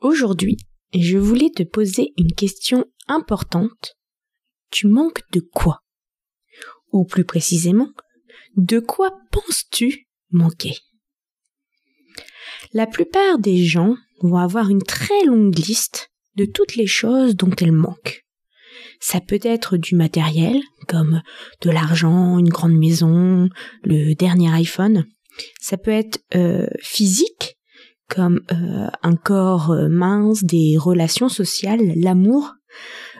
Aujourd'hui, je voulais te poser une question importante. Tu manques de quoi? Ou plus précisément, de quoi penses-tu manquer? La plupart des gens vont avoir une très longue liste de toutes les choses dont elles manquent. Ça peut être du matériel, comme de l'argent, une grande maison, le dernier iPhone. Ça peut être euh, physique, comme euh, un corps euh, mince, des relations sociales, l'amour,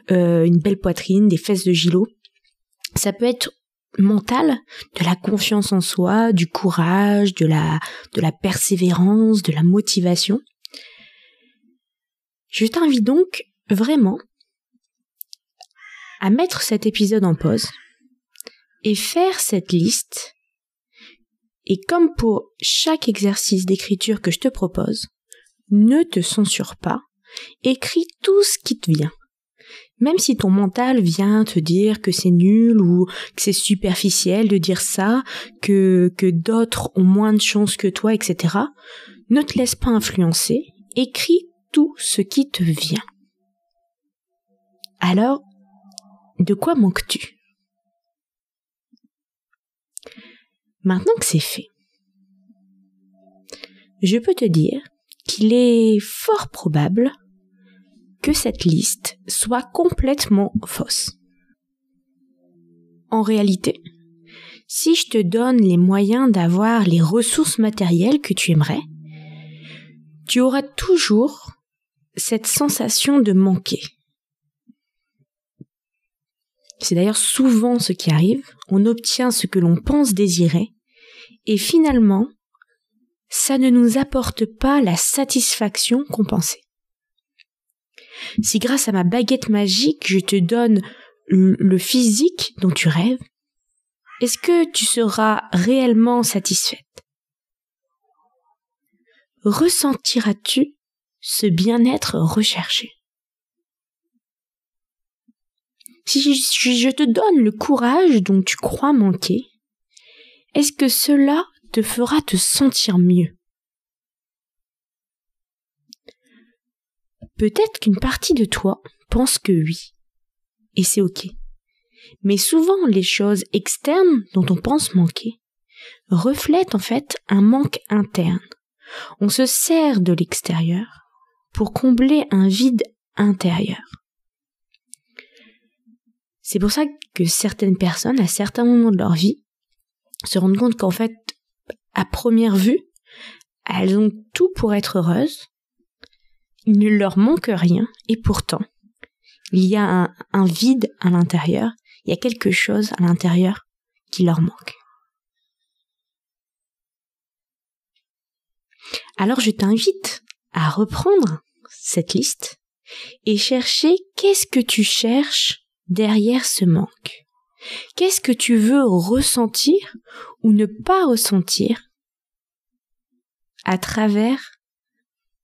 une belle poitrine, des fesses de gilo. Ça peut être mental, de la confiance en soi, du courage, de la, de la persévérance, de la motivation. Je t'invite donc vraiment à mettre cet épisode en pause et faire cette liste. Et comme pour chaque exercice d'écriture que je te propose, ne te censure pas, écris tout ce qui te vient. Même si ton mental vient te dire que c'est nul ou que c'est superficiel de dire ça, que, que d'autres ont moins de chance que toi, etc., ne te laisse pas influencer, écris tout ce qui te vient. Alors, de quoi manques-tu? Maintenant que c'est fait, je peux te dire qu'il est fort probable que cette liste soit complètement fausse. En réalité, si je te donne les moyens d'avoir les ressources matérielles que tu aimerais, tu auras toujours cette sensation de manquer. C'est d'ailleurs souvent ce qui arrive, on obtient ce que l'on pense désirer, et finalement, ça ne nous apporte pas la satisfaction qu'on pensait. Si grâce à ma baguette magique, je te donne le physique dont tu rêves, est-ce que tu seras réellement satisfaite? Ressentiras-tu ce bien-être recherché? Si je te donne le courage dont tu crois manquer, est-ce que cela te fera te sentir mieux? Peut-être qu'une partie de toi pense que oui, et c'est ok. Mais souvent les choses externes dont on pense manquer reflètent en fait un manque interne. On se sert de l'extérieur pour combler un vide intérieur. C'est pour ça que certaines personnes, à certains moments de leur vie, se rendent compte qu'en fait, à première vue, elles ont tout pour être heureuses, il ne leur manque rien, et pourtant, il y a un, vide à l'intérieur, il y a quelque chose à l'intérieur qui leur manque. Alors je t'invite à reprendre cette liste et chercher qu'est-ce que tu cherches derrière ce manque. Qu'est-ce que tu veux ressentir ou ne pas ressentir à travers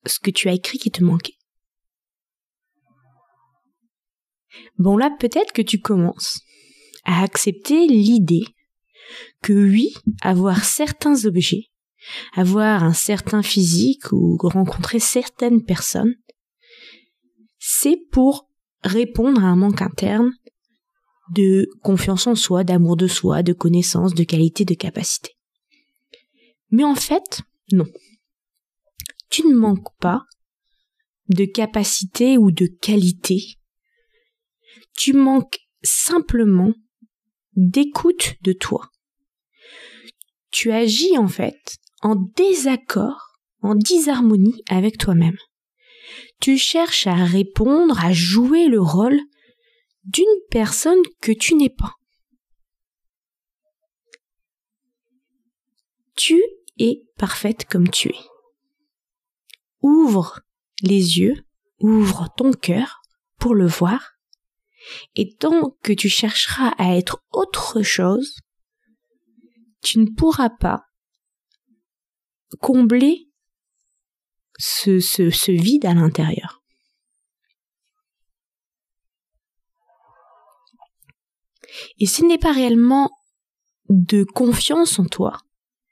ce que tu as écrit qui te manquait? Bon là, peut-être que tu commences à accepter l'idée que oui, avoir certains objets avoir un certain physique ou rencontrer certaines personnes, c'est pour répondre à un manque interne de confiance en soi, d'amour de soi, de connaissance, de qualité, de capacité. Mais en fait, non. Tu ne manques pas de capacité ou de qualité. Tu manques simplement d'écoute de toi. Tu agis en fait en désaccord, en disharmonie avec toi-même. Tu cherches à répondre, à jouer le rôle d'une personne que tu n'es pas. Tu es parfaite comme tu es. ouvre les yeux, ouvre ton cœur pour le voir. Et tant que tu chercheras à être autre chose, tu ne pourras pas combler ce, ce, ce vide à l'intérieur. Et ce n'est pas réellement de confiance en toi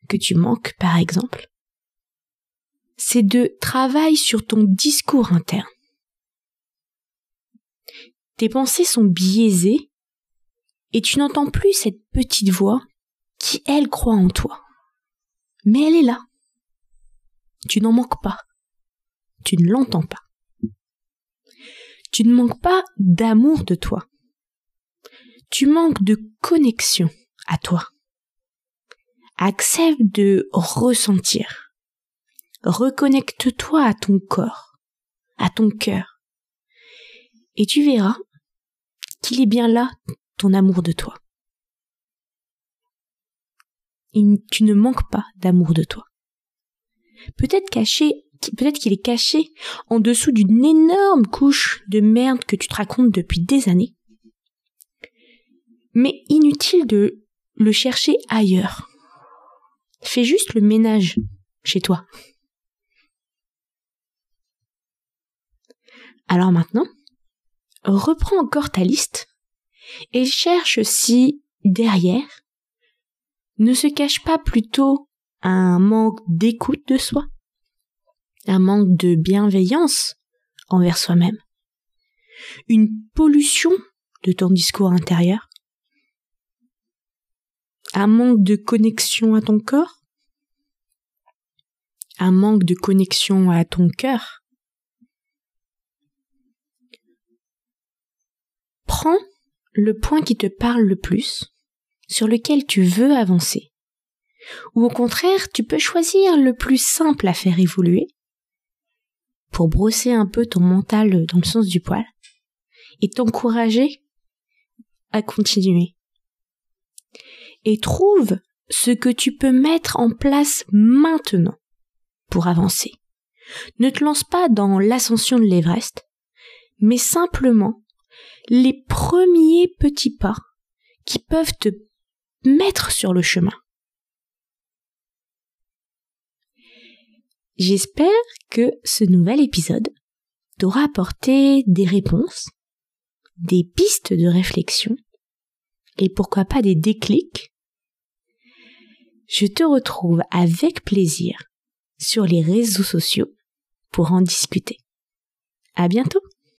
que tu manques, par exemple. C'est de travail sur ton discours interne. Tes pensées sont biaisées et tu n'entends plus cette petite voix qui, elle, croit en toi. Mais elle est là. Tu n'en manques pas. Tu ne l'entends pas. Tu ne manques pas d'amour de toi. Tu manques de connexion à toi. Accepte de ressentir. Reconnecte-toi à ton corps, à ton cœur. Et tu verras qu'il est bien là, ton amour de toi. tu ne manques pas d'amour de toi. Peut-être caché, peut-être qu'il est caché en dessous d'une énorme couche de merde que tu te racontes depuis des années mais inutile de le chercher ailleurs. Fais juste le ménage chez toi. Alors maintenant, reprends encore ta liste et cherche si derrière ne se cache pas plutôt un manque d'écoute de soi, un manque de bienveillance envers soi-même, une pollution de ton discours intérieur, un manque de connexion à ton corps. Un manque de connexion à ton cœur. Prends le point qui te parle le plus, sur lequel tu veux avancer. Ou au contraire, tu peux choisir le plus simple à faire évoluer, pour brosser un peu ton mental dans le sens du poil, et t'encourager à continuer et trouve ce que tu peux mettre en place maintenant pour avancer. Ne te lance pas dans l'ascension de l'Everest, mais simplement les premiers petits pas qui peuvent te mettre sur le chemin. J'espère que ce nouvel épisode t'aura apporté des réponses, des pistes de réflexion et pourquoi pas des déclics je te retrouve avec plaisir sur les réseaux sociaux pour en discuter. À bientôt!